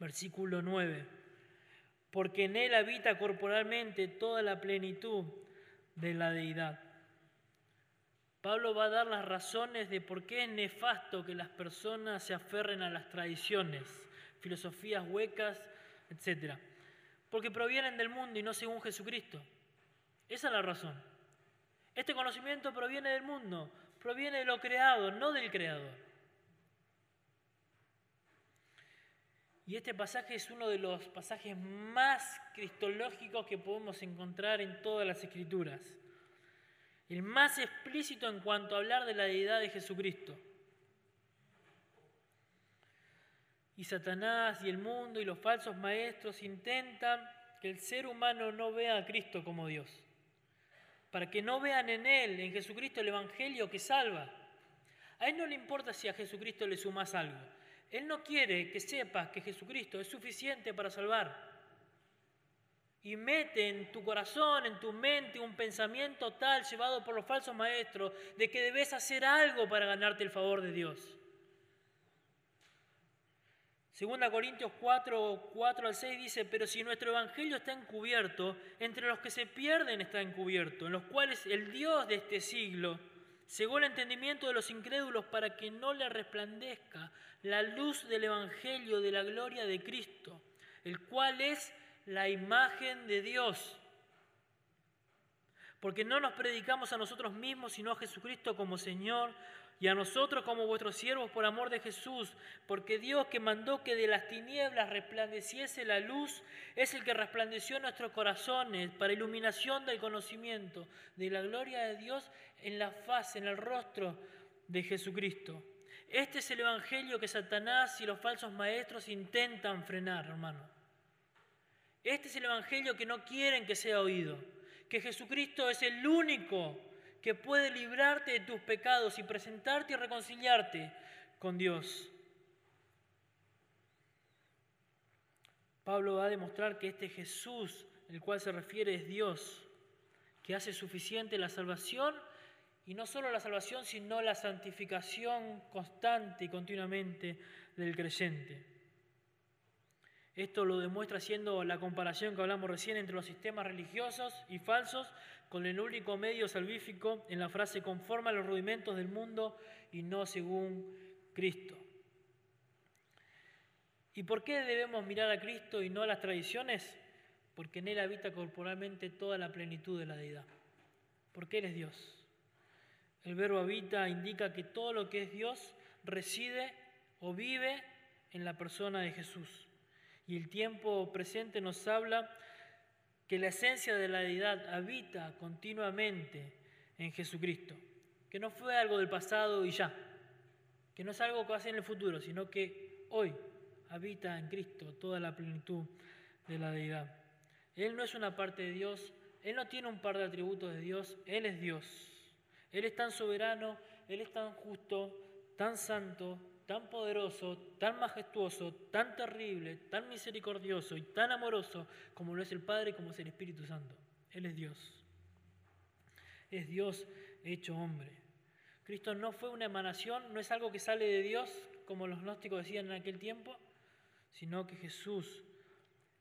Speaker 1: versículo 9, porque en Él habita corporalmente toda la plenitud de la deidad. Pablo va a dar las razones de por qué es nefasto que las personas se aferren a las tradiciones, filosofías huecas, etc porque provienen del mundo y no según Jesucristo. Esa es la razón. Este conocimiento proviene del mundo, proviene de lo creado, no del creador. Y este pasaje es uno de los pasajes más cristológicos que podemos encontrar en todas las escrituras. El más explícito en cuanto a hablar de la deidad de Jesucristo. y Satanás y el mundo y los falsos maestros intentan que el ser humano no vea a Cristo como Dios, para que no vean en Él, en Jesucristo, el Evangelio que salva. A Él no le importa si a Jesucristo le sumas algo. Él no quiere que sepas que Jesucristo es suficiente para salvar. Y mete en tu corazón, en tu mente, un pensamiento tal llevado por los falsos maestros de que debes hacer algo para ganarte el favor de Dios. Segunda Corintios 4, 4 al 6 dice, pero si nuestro evangelio está encubierto, entre los que se pierden está encubierto, en los cuales el Dios de este siglo cegó el entendimiento de los incrédulos para que no le resplandezca la luz del evangelio de la gloria de Cristo, el cual es la imagen de Dios. Porque no nos predicamos a nosotros mismos, sino a Jesucristo como Señor y a nosotros como vuestros siervos por amor de Jesús, porque Dios que mandó que de las tinieblas resplandeciese la luz, es el que resplandeció en nuestros corazones para iluminación del conocimiento de la gloria de Dios en la faz, en el rostro de Jesucristo. Este es el Evangelio que Satanás y los falsos maestros intentan frenar, hermano. Este es el Evangelio que no quieren que sea oído, que Jesucristo es el único que puede librarte de tus pecados y presentarte y reconciliarte con Dios. Pablo va a demostrar que este Jesús, el cual se refiere, es Dios, que hace suficiente la salvación y no solo la salvación, sino la santificación constante y continuamente del creyente. Esto lo demuestra haciendo la comparación que hablamos recién entre los sistemas religiosos y falsos con el único medio salvífico en la frase conforma a los rudimentos del mundo y no según Cristo. ¿Y por qué debemos mirar a Cristo y no a las tradiciones? Porque en Él habita corporalmente toda la plenitud de la deidad. Porque Él es Dios. El verbo habita indica que todo lo que es Dios reside o vive en la persona de Jesús. Y el tiempo presente nos habla que la esencia de la deidad habita continuamente en Jesucristo, que no fue algo del pasado y ya, que no es algo que va a ser en el futuro, sino que hoy habita en Cristo toda la plenitud de la deidad. Él no es una parte de Dios, Él no tiene un par de atributos de Dios, Él es Dios. Él es tan soberano, Él es tan justo, tan santo, tan poderoso, tan majestuoso, tan terrible, tan misericordioso y tan amoroso como lo es el Padre y como es el Espíritu Santo. Él es Dios. Es Dios hecho hombre. Cristo no fue una emanación, no es algo que sale de Dios, como los gnósticos decían en aquel tiempo, sino que Jesús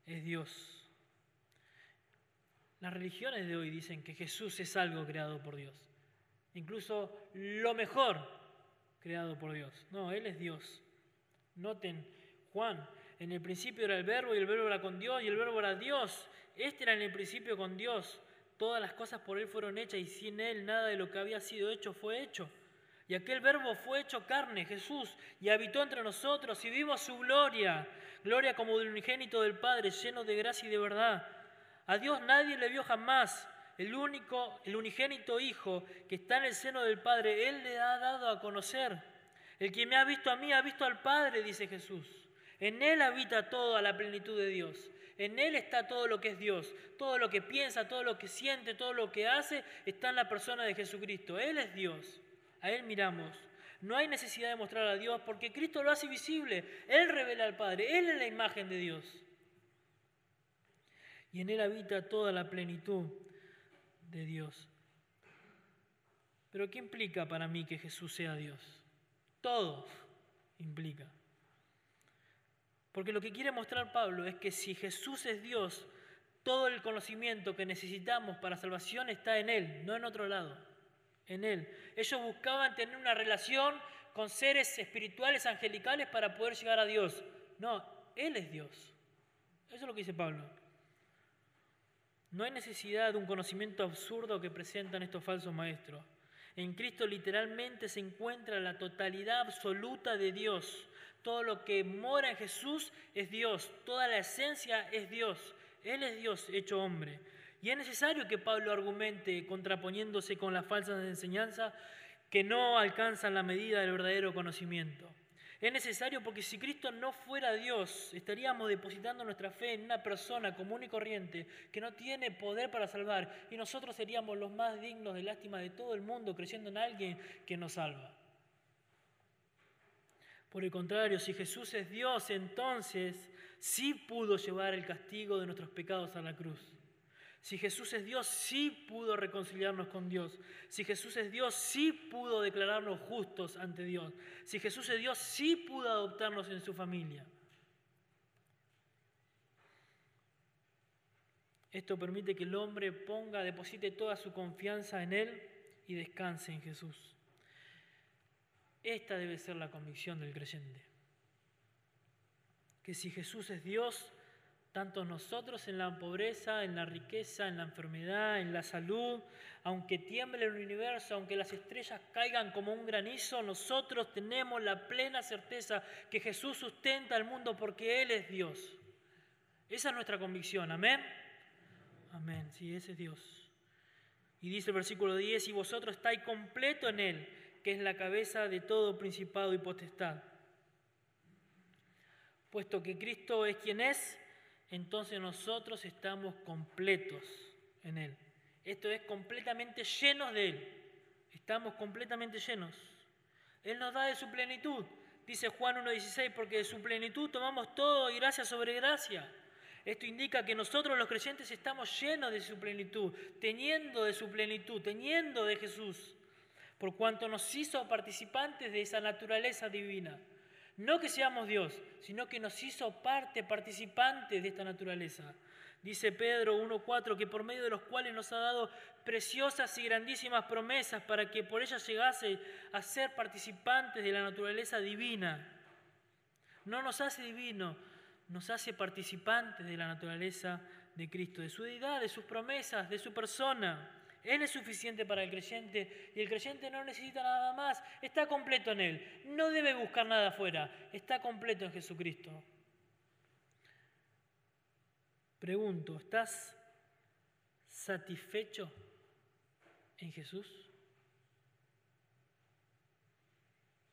Speaker 1: es Dios. Las religiones de hoy dicen que Jesús es algo creado por Dios, incluso lo mejor creado por Dios. No, Él es Dios. Noten, Juan, en el principio era el verbo y el verbo era con Dios y el verbo era Dios. Este era en el principio con Dios. Todas las cosas por Él fueron hechas y sin Él nada de lo que había sido hecho fue hecho. Y aquel verbo fue hecho carne, Jesús, y habitó entre nosotros y vimos su gloria, gloria como del unigénito del Padre, lleno de gracia y de verdad. A Dios nadie le vio jamás el único, el unigénito Hijo que está en el seno del Padre, Él le ha dado a conocer. El que me ha visto a mí ha visto al Padre, dice Jesús. En Él habita toda la plenitud de Dios. En Él está todo lo que es Dios. Todo lo que piensa, todo lo que siente, todo lo que hace, está en la persona de Jesucristo. Él es Dios. A Él miramos. No hay necesidad de mostrar a Dios porque Cristo lo hace visible. Él revela al Padre. Él es la imagen de Dios. Y en Él habita toda la plenitud de Dios. Pero ¿qué implica para mí que Jesús sea Dios? Todo implica. Porque lo que quiere mostrar Pablo es que si Jesús es Dios, todo el conocimiento que necesitamos para salvación está en Él, no en otro lado, en Él. Ellos buscaban tener una relación con seres espirituales, angelicales, para poder llegar a Dios. No, Él es Dios. Eso es lo que dice Pablo. No hay necesidad de un conocimiento absurdo que presentan estos falsos maestros. En Cristo literalmente se encuentra la totalidad absoluta de Dios. Todo lo que mora en Jesús es Dios. Toda la esencia es Dios. Él es Dios hecho hombre. Y es necesario que Pablo argumente, contraponiéndose con las falsas enseñanzas, que no alcanzan la medida del verdadero conocimiento. Es necesario porque si Cristo no fuera Dios, estaríamos depositando nuestra fe en una persona común y corriente que no tiene poder para salvar y nosotros seríamos los más dignos de lástima de todo el mundo creyendo en alguien que nos salva. Por el contrario, si Jesús es Dios, entonces sí pudo llevar el castigo de nuestros pecados a la cruz. Si Jesús es Dios, sí pudo reconciliarnos con Dios. Si Jesús es Dios, sí pudo declararnos justos ante Dios. Si Jesús es Dios, sí pudo adoptarnos en su familia. Esto permite que el hombre ponga, deposite toda su confianza en Él y descanse en Jesús. Esta debe ser la convicción del creyente. Que si Jesús es Dios, tanto nosotros en la pobreza, en la riqueza, en la enfermedad, en la salud, aunque tiemble el universo, aunque las estrellas caigan como un granizo, nosotros tenemos la plena certeza que Jesús sustenta al mundo porque Él es Dios. Esa es nuestra convicción, amén. Amén, sí, ese es Dios. Y dice el versículo 10, y vosotros estáis completo en Él, que es la cabeza de todo principado y potestad. Puesto que Cristo es quien es, entonces nosotros estamos completos en Él. Esto es completamente llenos de Él. Estamos completamente llenos. Él nos da de su plenitud. Dice Juan 1.16, porque de su plenitud tomamos todo y gracia sobre gracia. Esto indica que nosotros los creyentes estamos llenos de su plenitud, teniendo de su plenitud, teniendo de Jesús, por cuanto nos hizo participantes de esa naturaleza divina. No que seamos Dios, sino que nos hizo parte, participantes de esta naturaleza. Dice Pedro 1.4 que por medio de los cuales nos ha dado preciosas y grandísimas promesas para que por ellas llegase a ser participantes de la naturaleza divina. No nos hace divino, nos hace participantes de la naturaleza de Cristo, de su deidad, de sus promesas, de su persona. Él es suficiente para el creyente y el creyente no necesita nada más. Está completo en Él. No debe buscar nada afuera. Está completo en Jesucristo. Pregunto, ¿estás satisfecho en Jesús?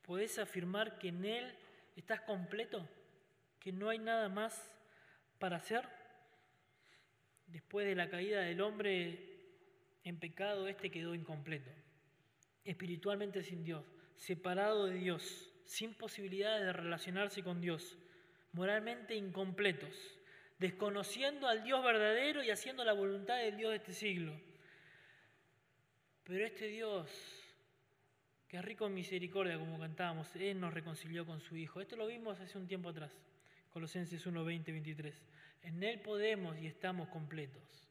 Speaker 1: ¿Podés afirmar que en Él estás completo? ¿Que no hay nada más para hacer? Después de la caída del hombre en pecado, este quedó incompleto, espiritualmente sin Dios, separado de Dios, sin posibilidades de relacionarse con Dios, moralmente incompletos, desconociendo al Dios verdadero y haciendo la voluntad del Dios de este siglo. Pero este Dios, que es rico en misericordia, como cantábamos, Él nos reconcilió con su Hijo. Esto lo vimos hace un tiempo atrás, Colosenses 1, 20, 23. En Él podemos y estamos completos.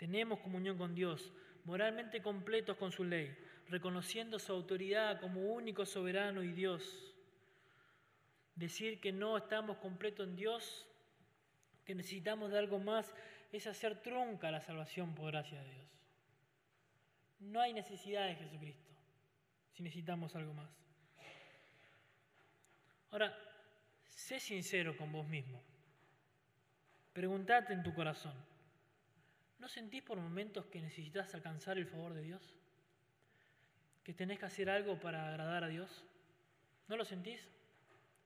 Speaker 1: Tenemos comunión con Dios, moralmente completos con su ley, reconociendo su autoridad como único soberano y Dios. Decir que no estamos completos en Dios, que necesitamos de algo más, es hacer trunca la salvación por gracia de Dios. No hay necesidad de Jesucristo si necesitamos algo más. Ahora, sé sincero con vos mismo. Preguntate en tu corazón, ¿no sentís por momentos que necesitas alcanzar el favor de Dios? ¿Que tenés que hacer algo para agradar a Dios? ¿No lo sentís?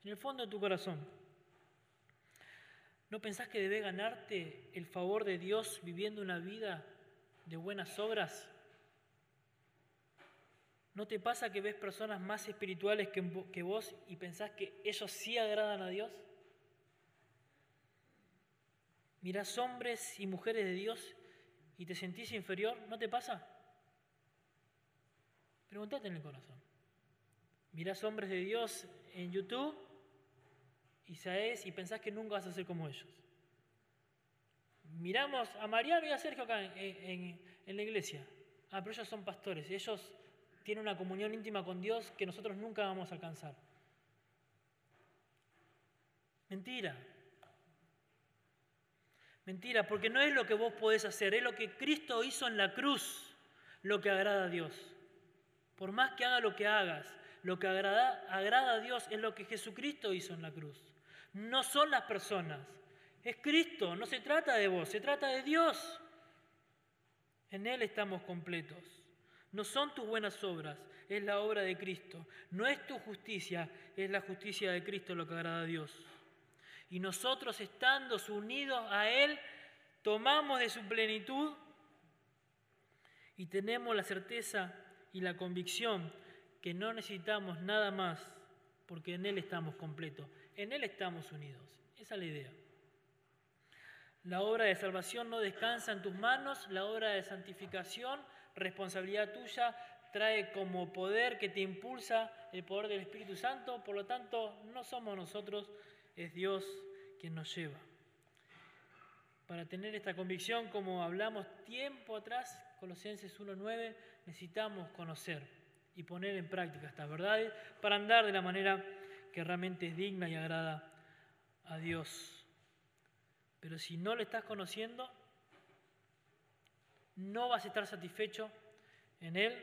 Speaker 1: En el fondo de tu corazón. ¿No pensás que debes ganarte el favor de Dios viviendo una vida de buenas obras? ¿No te pasa que ves personas más espirituales que, vos y pensás que ellos sí agradan a Dios? Mirás hombres y mujeres de Dios y te sentís inferior, ¿no te pasa? Pregúntate en el corazón. Mirás hombres de Dios en YouTube y sabes y pensás que nunca vas a ser como ellos. Miramos a Mariano y a Sergio acá en, en la iglesia. Ah, pero ellos son pastores. Ellos tienen una comunión íntima con Dios que nosotros nunca vamos a alcanzar. Mentira. Mentira, porque no es lo que vos podés hacer, es lo que Cristo hizo en la cruz lo que agrada a Dios. Por más que haga lo que hagas, lo que agrada, agrada a Dios es lo que Jesucristo hizo en la cruz. No son las personas, es Cristo, no se trata de vos, se trata de Dios. En Él estamos completos. No son tus buenas obras, es la obra de Cristo. No es tu justicia, es la justicia de Cristo lo que agrada a Dios. Y nosotros estando unidos a Él, tomamos de su plenitud y tenemos la certeza y la convicción que no necesitamos nada más porque en Él estamos completos, en Él estamos unidos. Esa es la idea. La obra de salvación no descansa en tus manos, la obra de santificación, responsabilidad tuya, trae como poder que te impulsa el poder del Espíritu Santo, por lo tanto no somos nosotros es Dios quien nos lleva. Para tener esta convicción, como hablamos tiempo atrás, Colosenses 1.9, necesitamos conocer y poner en práctica estas verdades para andar de la manera que realmente es digna y agrada a Dios. Pero si no lo estás conociendo, no vas a estar satisfecho en Él,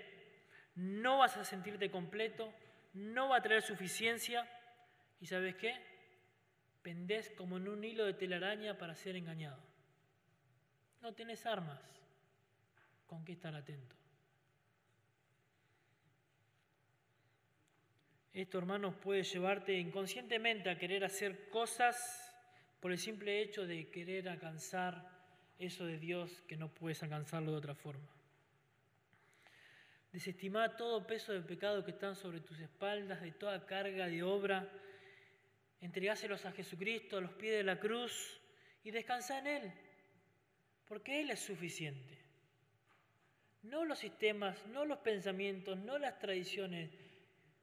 Speaker 1: no vas a sentirte completo, no va a traer suficiencia y ¿sabes qué? Pendés como en un hilo de telaraña para ser engañado. No tenés armas con qué estar atento. Esto, hermanos, puede llevarte inconscientemente a querer hacer cosas por el simple hecho de querer alcanzar eso de Dios que no puedes alcanzarlo de otra forma. Desestimá todo peso de pecado que están sobre tus espaldas, de toda carga de obra entregáselos a Jesucristo a los pies de la cruz y descansa en Él, porque Él es suficiente. No los sistemas, no los pensamientos, no las tradiciones.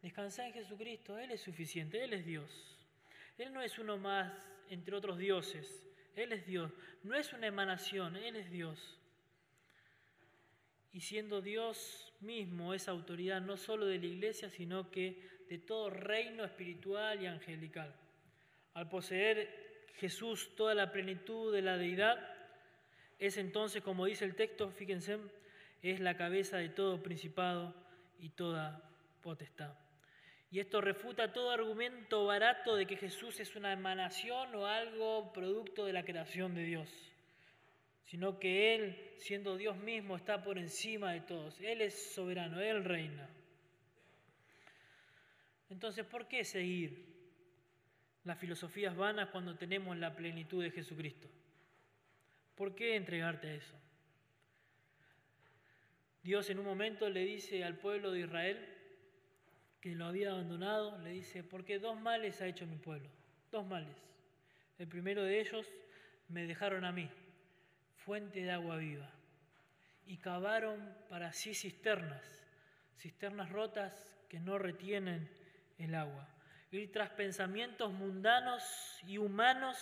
Speaker 1: Descansa en Jesucristo, Él es suficiente, Él es Dios. Él no es uno más entre otros dioses, Él es Dios. No es una emanación, Él es Dios. Y siendo Dios mismo es autoridad no solo de la iglesia, sino que de todo reino espiritual y angelical. Al poseer Jesús toda la plenitud de la deidad, es entonces, como dice el texto, fíjense, es la cabeza de todo principado y toda potestad. Y esto refuta todo argumento barato de que Jesús es una emanación o algo producto de la creación de Dios. sino que Él, siendo Dios mismo, está por encima de todos. Él es soberano, Él reina. Entonces, ¿por qué seguir las filosofías vanas cuando tenemos la plenitud de Jesucristo? ¿Por qué entregarte a eso? Dios en un momento le dice al pueblo de Israel que lo había abandonado, le dice, porque dos males ha hecho mi pueblo, dos males. El primero de ellos, me dejaron a mí, fuente de agua viva, y cavaron para sí cisternas, cisternas rotas que no retienen el agua. Ir tras pensamientos mundanos y humanos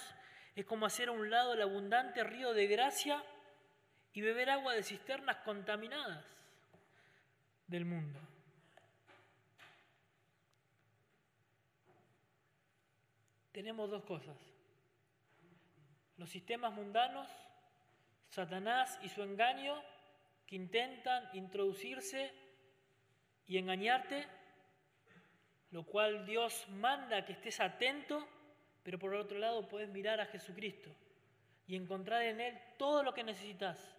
Speaker 1: es como hacer a un lado el abundante río de gracia y beber agua de cisternas contaminadas del mundo. Tenemos dos cosas. Los sistemas mundanos, Satanás y su engaño, que intentan introducirse y engañarte lo cual Dios manda que estés atento, pero por otro lado puedes mirar a Jesucristo y encontrar en Él todo lo que necesitas.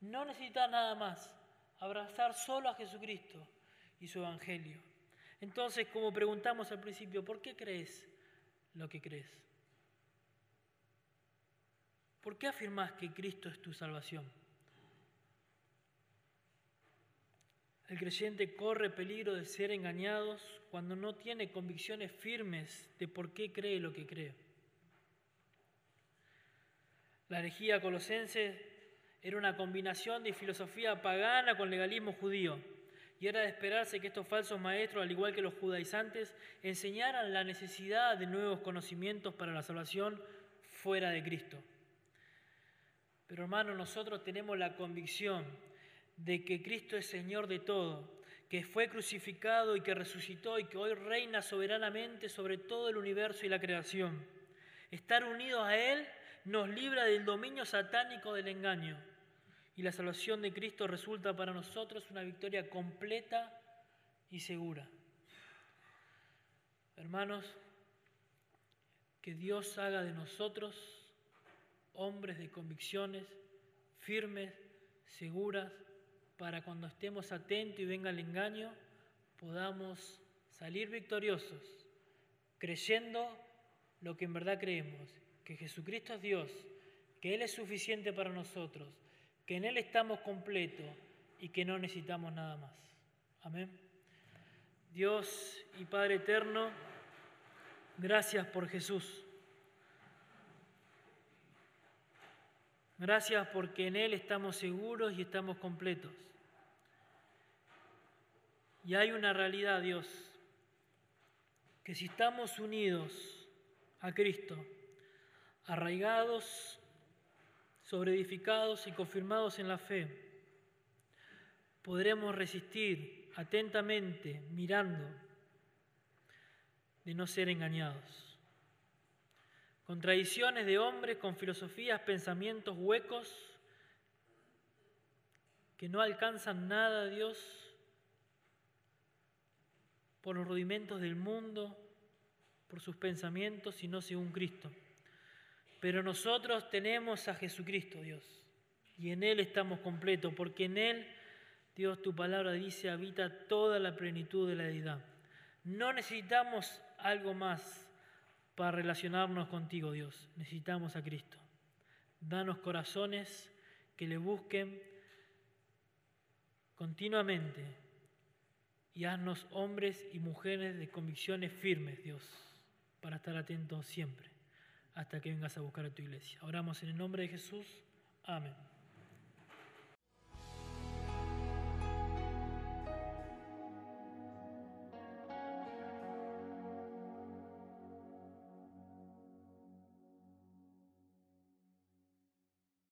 Speaker 1: No necesitas nada más, abrazar solo a Jesucristo y su Evangelio. Entonces, como preguntamos al principio, ¿por qué crees lo que crees? ¿Por qué afirmas que Cristo es tu salvación? El creyente corre peligro de ser engañados cuando no tiene convicciones firmes de por qué cree lo que cree. La herejía colosense era una combinación de filosofía pagana con legalismo judío, y era de esperarse que estos falsos maestros, al igual que los judaizantes, enseñaran la necesidad de nuevos conocimientos para la salvación fuera de Cristo. Pero hermanos, nosotros tenemos la convicción de que Cristo es Señor de todo, que fue crucificado y que resucitó y que hoy reina soberanamente sobre todo el universo y la creación. Estar unidos a Él nos libra del dominio satánico del engaño y la salvación de Cristo resulta para nosotros una victoria completa y segura. Hermanos, que Dios haga de nosotros hombres de convicciones firmes, seguras, para cuando estemos atentos y venga el engaño, podamos salir victoriosos, creyendo lo que en verdad creemos, que Jesucristo es Dios, que Él es suficiente para nosotros, que en Él estamos completos y que no necesitamos nada más. Amén. Dios y Padre eterno, gracias por Jesús. Gracias porque en Él estamos seguros y estamos completos. Y hay una realidad, Dios, que si estamos unidos a Cristo, arraigados, sobreedificados y confirmados en la fe, podremos resistir atentamente, mirando, de no ser engañados. Con tradiciones de hombres, con filosofías, pensamientos huecos que no alcanzan nada, Dios, por los rudimentos del mundo, por sus pensamientos, sino según Cristo. Pero nosotros tenemos a Jesucristo, Dios, y en Él estamos completos, porque en Él, Dios, tu palabra dice, habita toda la plenitud de la deidad. No necesitamos algo más para relacionarnos contigo, Dios. Necesitamos a Cristo. Danos corazones que le busquen continuamente y haznos hombres y mujeres de convicciones firmes, Dios, para estar atentos siempre hasta que vengas a buscar a tu iglesia. Oramos en el nombre de Jesús. Amén.